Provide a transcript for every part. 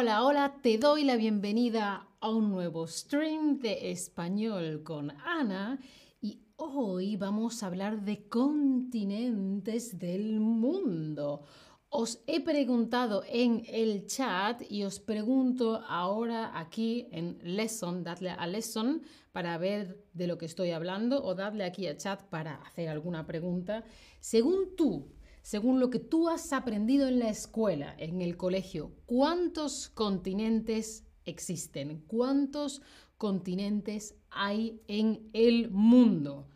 Hola, hola, te doy la bienvenida a un nuevo stream de español con Ana y hoy vamos a hablar de continentes del mundo. Os he preguntado en el chat y os pregunto ahora aquí en lesson, dadle a lesson para ver de lo que estoy hablando o dadle aquí a chat para hacer alguna pregunta. Según tú, según lo que tú has aprendido en la escuela, en el colegio, ¿cuántos continentes existen? ¿Cuántos continentes hay en el mundo?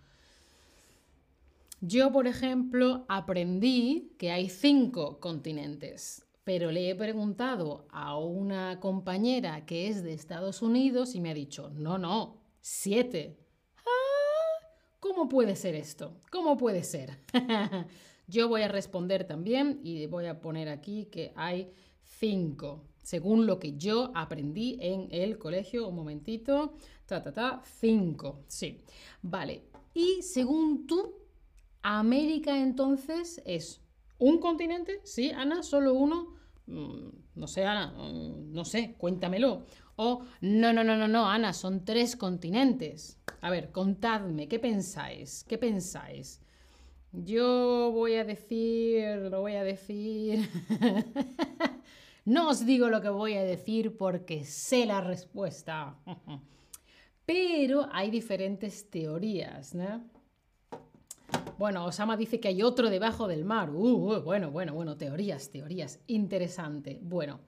Yo, por ejemplo, aprendí que hay cinco continentes, pero le he preguntado a una compañera que es de Estados Unidos y me ha dicho, no, no, siete. Ah, ¿Cómo puede ser esto? ¿Cómo puede ser? Yo voy a responder también y voy a poner aquí que hay cinco, según lo que yo aprendí en el colegio. Un momentito. Ta, ta, ta. Cinco. Sí. Vale. Y según tú, América entonces es un continente, ¿sí, Ana? ¿Solo uno? Mm, no sé, Ana, mm, no sé, cuéntamelo. O, no, no, no, no, no, Ana, son tres continentes. A ver, contadme, ¿qué pensáis? ¿Qué pensáis? Yo voy a decir, lo voy a decir. no os digo lo que voy a decir porque sé la respuesta. Pero hay diferentes teorías, ¿no? Bueno, Osama dice que hay otro debajo del mar. Uh, uh, bueno, bueno, bueno, teorías, teorías. Interesante. Bueno,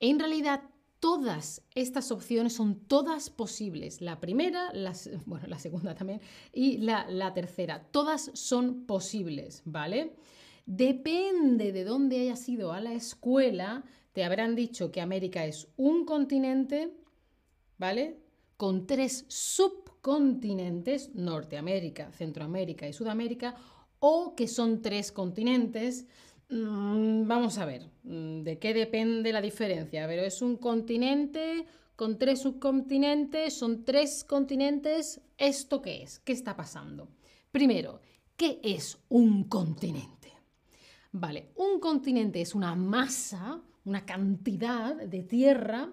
en realidad todas estas opciones son todas posibles. La primera, la, segunda también, y la, la tercera. Todas son posibles, ¿vale? Depende de dónde hayas ido a la escuela, te habrán dicho que América es un continente, ¿vale? Con tres sub continentes, Norteamérica, Centroamérica y Sudamérica, o que son tres continentes. Mm, vamos a ver, mm, ¿de qué depende la diferencia? Pero es un continente con tres subcontinentes, son tres continentes. ¿Esto qué es? ¿Qué está pasando? Primero, ¿qué es un continente? Vale, un continente es una masa, una cantidad de tierra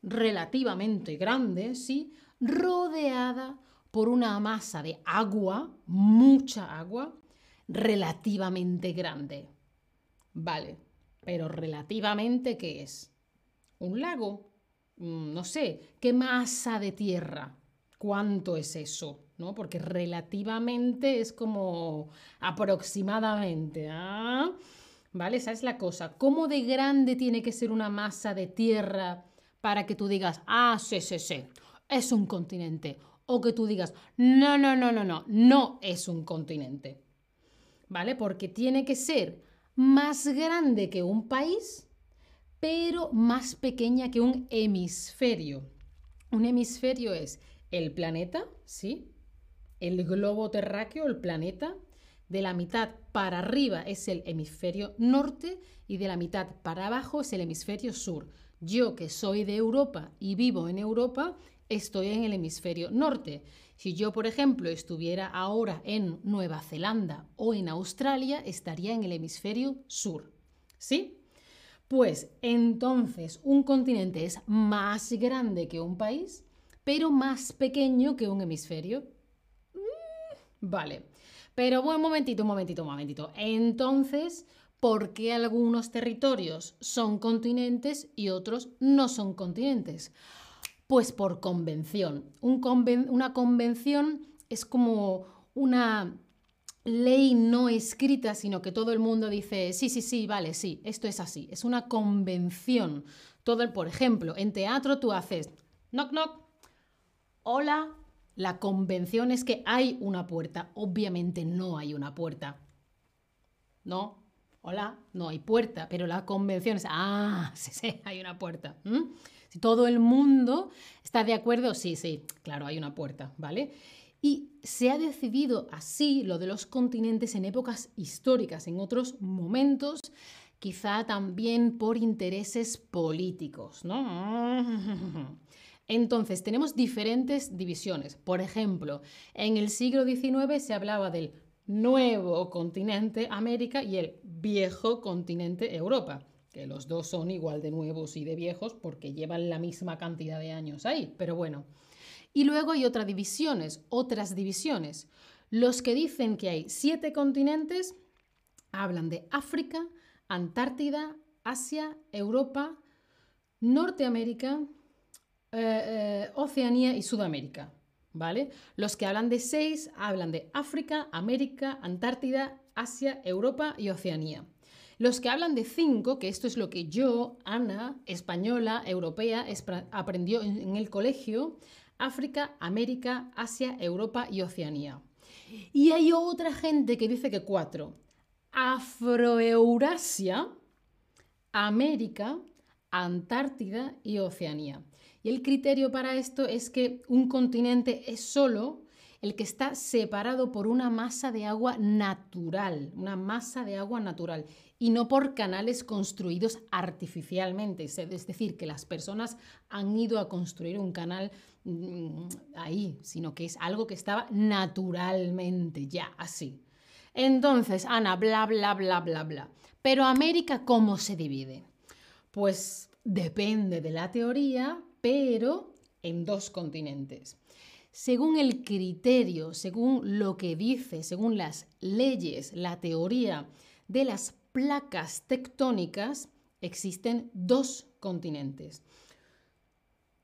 relativamente grande, ¿sí? rodeada por una masa de agua, mucha agua, relativamente grande. Vale, pero relativamente, ¿qué es? ¿Un lago? Mm, no sé, ¿qué masa de tierra? ¿Cuánto es eso? ¿No? Porque relativamente es como aproximadamente. ¿ah? ¿Vale? Esa es la cosa. ¿Cómo de grande tiene que ser una masa de tierra para que tú digas, ah, sí, sí, sí, es un continente. O que tú digas, no, no, no, no, no, no es un continente. ¿Vale? Porque tiene que ser más grande que un país, pero más pequeña que un hemisferio. Un hemisferio es el planeta, ¿sí? El globo terráqueo, el planeta. De la mitad para arriba es el hemisferio norte y de la mitad para abajo es el hemisferio sur. Yo que soy de Europa y vivo en Europa, estoy en el hemisferio norte. Si yo, por ejemplo, estuviera ahora en Nueva Zelanda o en Australia, estaría en el hemisferio sur. ¿Sí? Pues entonces un continente es más grande que un país, pero más pequeño que un hemisferio. Mm, vale. Pero un momentito, un momentito, un momentito. Entonces, ¿por qué algunos territorios son continentes y otros no son continentes? Pues por convención. una convención es como una ley no escrita, sino que todo el mundo dice, sí, sí, sí, vale, sí, esto es así. Es una convención. Todo el, por ejemplo, en teatro tú haces knock knock. Hola. La convención es que hay una puerta. Obviamente no hay una puerta. No. Hola, no hay puerta, pero la convención es, ah, sí, sí, hay una puerta. Si todo el mundo está de acuerdo, sí, sí, claro, hay una puerta, ¿vale? Y se ha decidido así lo de los continentes en épocas históricas, en otros momentos, quizá también por intereses políticos, ¿no? Entonces, tenemos diferentes divisiones. Por ejemplo, en el siglo XIX se hablaba del nuevo continente América y el viejo continente Europa. Que los dos son igual de nuevos y de viejos porque llevan la misma cantidad de años ahí, pero bueno. Y luego hay otras divisiones, otras divisiones. Los que dicen que hay siete continentes hablan de África, Antártida, Asia, Europa, Norteamérica, eh, eh, Oceanía y Sudamérica. ¿Vale? Los que hablan de seis hablan de África, América, Antártida, Asia, Europa y Oceanía. Los que hablan de cinco, que esto es lo que yo, Ana, española, europea, aprendió en el colegio, África, América, Asia, Europa y Oceanía. Y hay otra gente que dice que cuatro. Afroeurasia, América, Antártida y Oceanía. Y el criterio para esto es que un continente es solo el que está separado por una masa de agua natural, una masa de agua natural, y no por canales construidos artificialmente. Es decir, que las personas han ido a construir un canal mm, ahí, sino que es algo que estaba naturalmente, ya así. Entonces, Ana, bla, bla, bla, bla, bla. Pero América, ¿cómo se divide? Pues depende de la teoría, pero en dos continentes. Según el criterio, según lo que dice, según las leyes, la teoría de las placas tectónicas, existen dos continentes.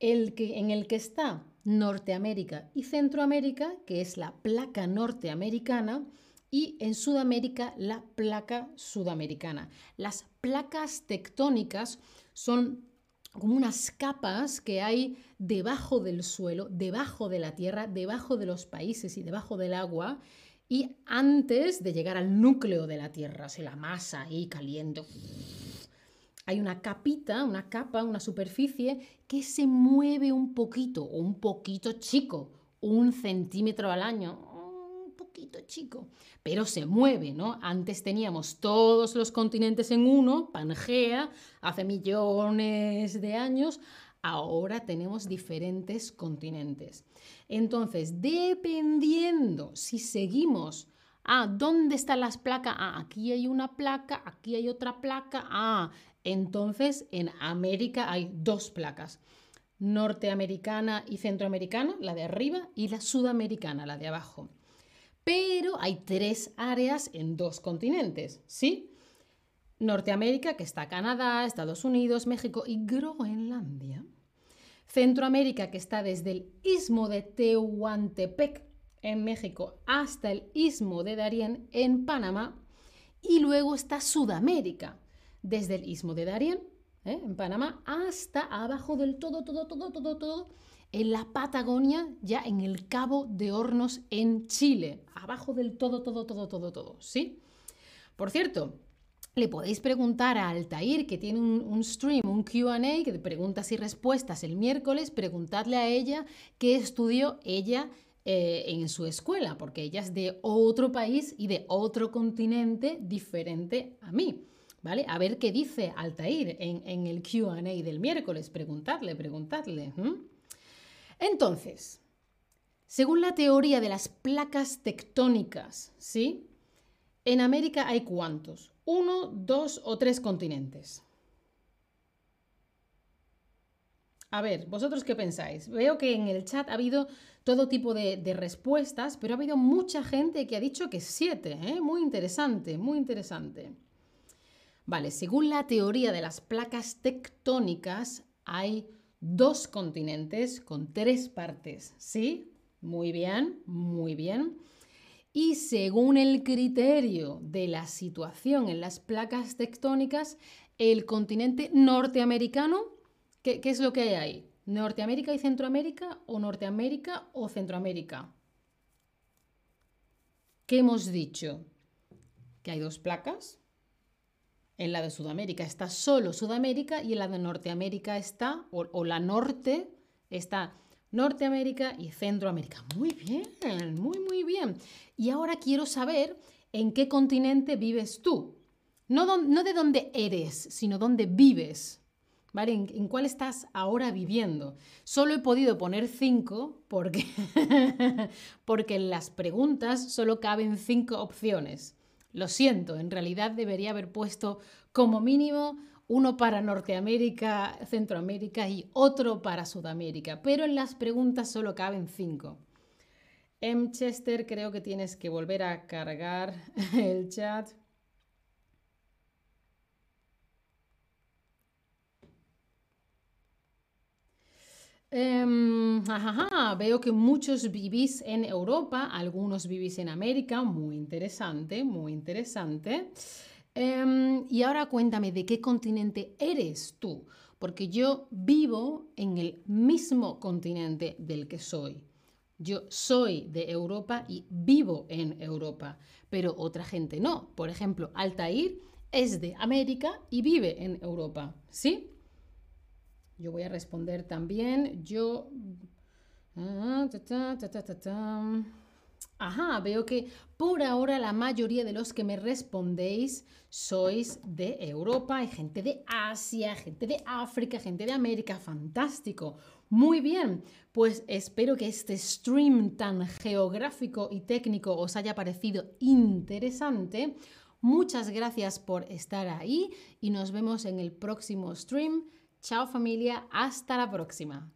El que, en el que está Norteamérica y Centroamérica, que es la placa norteamericana, y en Sudamérica la placa sudamericana. Las placas tectónicas son como unas capas que hay debajo del suelo, debajo de la tierra, debajo de los países y debajo del agua, y antes de llegar al núcleo de la tierra, o la masa ahí caliente, hay una capita, una capa, una superficie que se mueve un poquito, un poquito chico, un centímetro al año, chico, pero se mueve, ¿no? Antes teníamos todos los continentes en uno, Pangea, hace millones de años, ahora tenemos diferentes continentes. Entonces, dependiendo si seguimos Ah, ¿dónde están las placas? Ah, aquí hay una placa, aquí hay otra placa. Ah, entonces en América hay dos placas. Norteamericana y centroamericana, la de arriba, y la sudamericana, la de abajo pero hay tres áreas en dos continentes, ¿sí? Norteamérica, que está Canadá, Estados Unidos, México y Groenlandia. Centroamérica, que está desde el istmo de Tehuantepec en México hasta el istmo de Darién en Panamá. Y luego está Sudamérica, desde el istmo de Darién ¿eh? en Panamá hasta abajo del todo, todo, todo, todo, todo en la Patagonia, ya en el Cabo de Hornos en Chile, abajo del todo, todo, todo, todo, todo, ¿sí? Por cierto, le podéis preguntar a Altair, que tiene un, stream, un QA, de preguntas y respuestas el miércoles, preguntadle a ella qué estudió ella eh, en su escuela, porque ella es de otro país y de otro continente diferente a mí. ¿Vale? A ver qué dice Altair en, el QA del miércoles. Preguntadle, preguntadle. Entonces, según la teoría de las placas tectónicas, ¿sí? En América hay cuántos? Uno, dos o tres continentes. A ver, ¿vosotros qué pensáis? Veo que en el chat ha habido todo tipo de, respuestas, pero ha habido mucha gente que ha dicho que siete. ¿eh? Muy interesante, muy interesante. Vale, según la teoría de las placas tectónicas, hay dos continentes con tres partes. ¿Sí? Muy bien, muy bien. Y según el criterio de la situación en las placas tectónicas, el continente norteamericano, ¿qué, es lo que hay ahí? ¿Norteamérica y Centroamérica o Norteamérica o Centroamérica? ¿Qué hemos dicho? Que hay dos placas, en la de Sudamérica está solo Sudamérica y en la de Norteamérica está, o, la norte, está Norteamérica y Centroamérica. Muy bien, muy, muy bien. Y ahora quiero saber en qué continente vives tú. No, de dónde eres, sino dónde vives. ¿Vale? ¿En, ¿En, cuál estás ahora viviendo? Solo he podido poner cinco porque, porque en las preguntas solo caben cinco opciones. Lo siento, en realidad debería haber puesto como mínimo uno para Norteamérica, Centroamérica y otro para Sudamérica, pero en las preguntas solo caben cinco. M. Chester, creo que tienes que volver a cargar el chat. Veo que muchos vivís en Europa, algunos vivís en América, muy interesante, muy interesante. Em, y ahora cuéntame de qué continente eres tú, porque yo vivo en el mismo continente del que soy. Yo soy de Europa y vivo en Europa, pero otra gente no. Por ejemplo, Altair es de América y vive en Europa, ¿sí? Yo voy a responder también. Yo... Ah, Ajá, veo que por ahora la mayoría de los que me respondéis sois de Europa, hay gente de Asia, gente de África, gente de América, fantástico. Muy bien, pues espero que este stream tan geográfico y técnico os haya parecido interesante. Muchas gracias por estar ahí y nos vemos en el próximo stream. Chao familia, hasta la próxima.